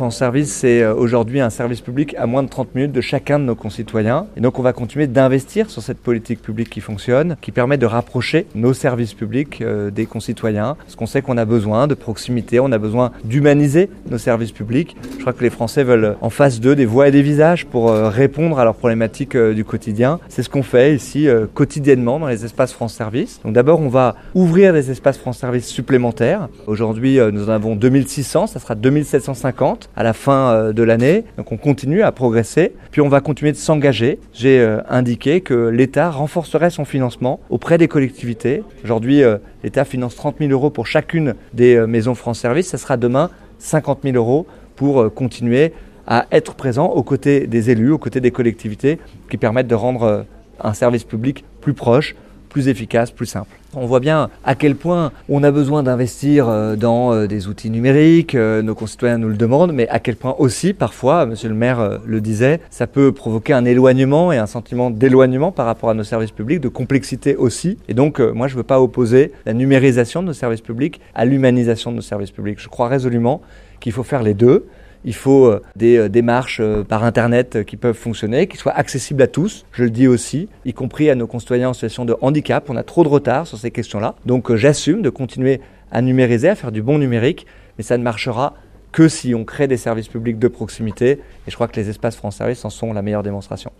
France Service, c'est euh, aujourd'hui un service public à moins de 30 minutes de chacun de nos concitoyens. Et donc on va continuer d'investir sur cette politique publique qui fonctionne, qui permet de rapprocher nos services publics euh, des concitoyens. Parce qu'on sait qu'on a besoin de proximité, on a besoin d'humaniser nos services publics. Je crois que les Français veulent en face d'eux des voix et des visages pour euh, répondre à leurs problématiques du quotidien. C'est ce qu'on fait ici quotidiennement dans les espaces France Service. Donc d'abord on va ouvrir des espaces France Service supplémentaires. Aujourd'hui nous en avons 2600, ça sera 2750 à la fin euh, de l'année. Donc on continue à progresser. Puis on va continuer de s'engager. J'ai euh, indiqué que l'État renforcerait son financement auprès des collectivités. Aujourd'hui, euh, l'État finance 30 000 euros pour chacune des maisons France Service. Ça sera demain 50 000 euros pour continuer à être présent aux côtés des élus, aux côtés des collectivités qui permettent de rendre un service public plus proche, plus efficace, plus simple. On voit bien à quel point on a besoin d'investir euh, dans euh, des outils numériques, euh, nos concitoyens nous le demandent, mais à quel point aussi, parfois, monsieur le maire le disait, ça peut provoquer un éloignement et un sentiment d'éloignement par rapport à nos services publics, de complexité aussi. Et donc, moi, je ne veux pas opposer la numérisation de nos services publics à l'humanisation de nos services publics. Je crois résolument qu'il faut faire les deux. Il faut euh, des euh, démarches euh, par Internet qui peuvent fonctionner, qui soient accessibles à tous, je le dis aussi, y compris à nos concitoyens en situation de handicap. On a trop de retard sur ces questions-là. Donc j'assume de continuer à numériser, à faire du bon numérique, mais ça ne marchera que si on crée des services publics de proximité. Et je crois que les espaces France Service en sont la meilleure démonstration.